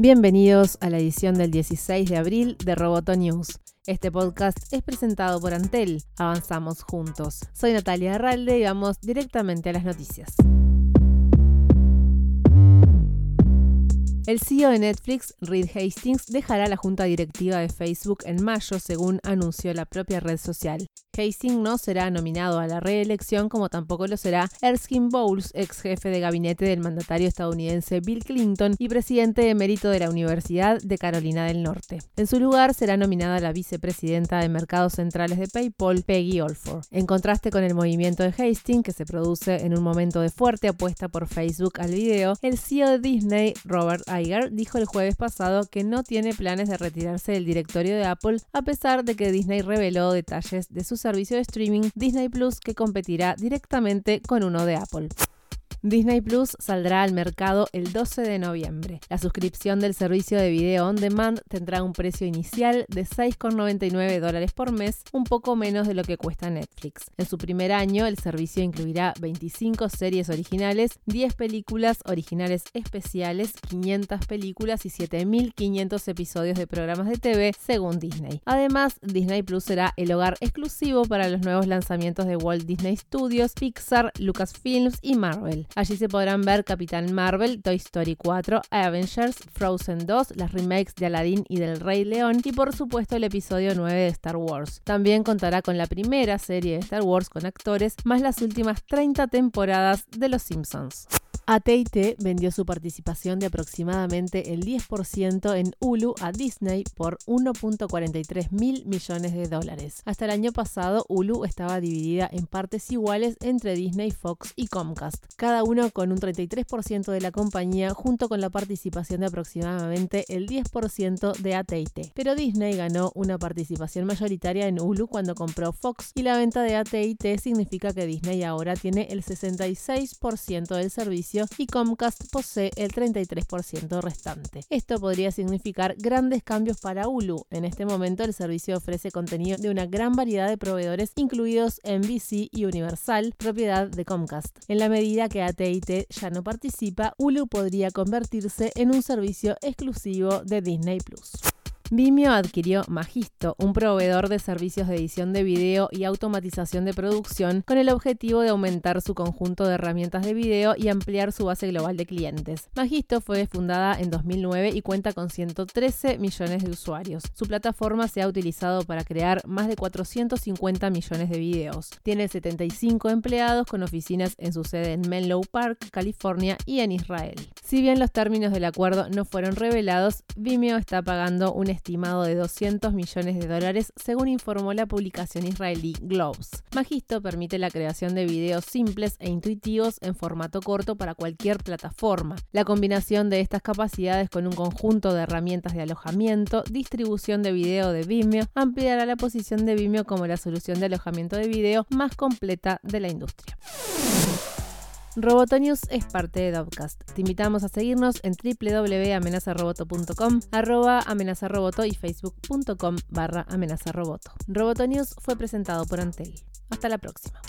Bienvenidos a la edición del 16 de abril de Roboto News. Este podcast es presentado por Antel. Avanzamos juntos. Soy Natalia Arralde y vamos directamente a las noticias. El CEO de Netflix, Reed Hastings, dejará la junta directiva de Facebook en mayo, según anunció la propia red social. Hastings no será nominado a la reelección, como tampoco lo será Erskine Bowles, ex jefe de gabinete del mandatario estadounidense Bill Clinton y presidente emérito de la Universidad de Carolina del Norte. En su lugar será nominada la vicepresidenta de Mercados Centrales de PayPal, Peggy Olford. En contraste con el movimiento de Hastings, que se produce en un momento de fuerte apuesta por Facebook al video, el CEO de Disney, Robert Iger, dijo el jueves pasado que no tiene planes de retirarse del directorio de Apple, a pesar de que Disney reveló detalles de su servicio de streaming Disney Plus que competirá directamente con uno de Apple. Disney Plus saldrá al mercado el 12 de noviembre. La suscripción del servicio de video on demand tendrá un precio inicial de 6,99 dólares por mes, un poco menos de lo que cuesta Netflix. En su primer año, el servicio incluirá 25 series originales, 10 películas originales especiales, 500 películas y 7.500 episodios de programas de TV, según Disney. Además, Disney Plus será el hogar exclusivo para los nuevos lanzamientos de Walt Disney Studios, Pixar, Lucasfilms y Marvel. Allí se podrán ver Capitán Marvel, Toy Story 4, Avengers, Frozen 2, las remakes de Aladdin y del Rey León y por supuesto el episodio 9 de Star Wars. También contará con la primera serie de Star Wars con actores, más las últimas 30 temporadas de Los Simpsons. AT&T vendió su participación de aproximadamente el 10% en Hulu a Disney por 1.43 mil millones de dólares. Hasta el año pasado, Hulu estaba dividida en partes iguales entre Disney, Fox y Comcast, cada uno con un 33% de la compañía junto con la participación de aproximadamente el 10% de AT&T. Pero Disney ganó una participación mayoritaria en Hulu cuando compró Fox y la venta de AT&T significa que Disney ahora tiene el 66% del servicio y Comcast posee el 33% restante. Esto podría significar grandes cambios para Hulu. En este momento el servicio ofrece contenido de una gran variedad de proveedores incluidos NBC y Universal, propiedad de Comcast. En la medida que AT&T ya no participa, Hulu podría convertirse en un servicio exclusivo de Disney Plus. Vimeo adquirió Magisto, un proveedor de servicios de edición de video y automatización de producción, con el objetivo de aumentar su conjunto de herramientas de video y ampliar su base global de clientes. Magisto fue fundada en 2009 y cuenta con 113 millones de usuarios. Su plataforma se ha utilizado para crear más de 450 millones de videos. Tiene 75 empleados con oficinas en su sede en Menlo Park, California y en Israel. Si bien los términos del acuerdo no fueron revelados, Vimeo está pagando un estimado de 200 millones de dólares, según informó la publicación israelí Globes. Magisto permite la creación de videos simples e intuitivos en formato corto para cualquier plataforma. La combinación de estas capacidades con un conjunto de herramientas de alojamiento, distribución de video de Vimeo, ampliará la posición de Vimeo como la solución de alojamiento de video más completa de la industria. Robotonius es parte de Dovcast. Te invitamos a seguirnos en www.amenazaroboto.com, arroba amenazaroboto y facebook.com barra amenazaroboto. Robotonius fue presentado por Antel. Hasta la próxima.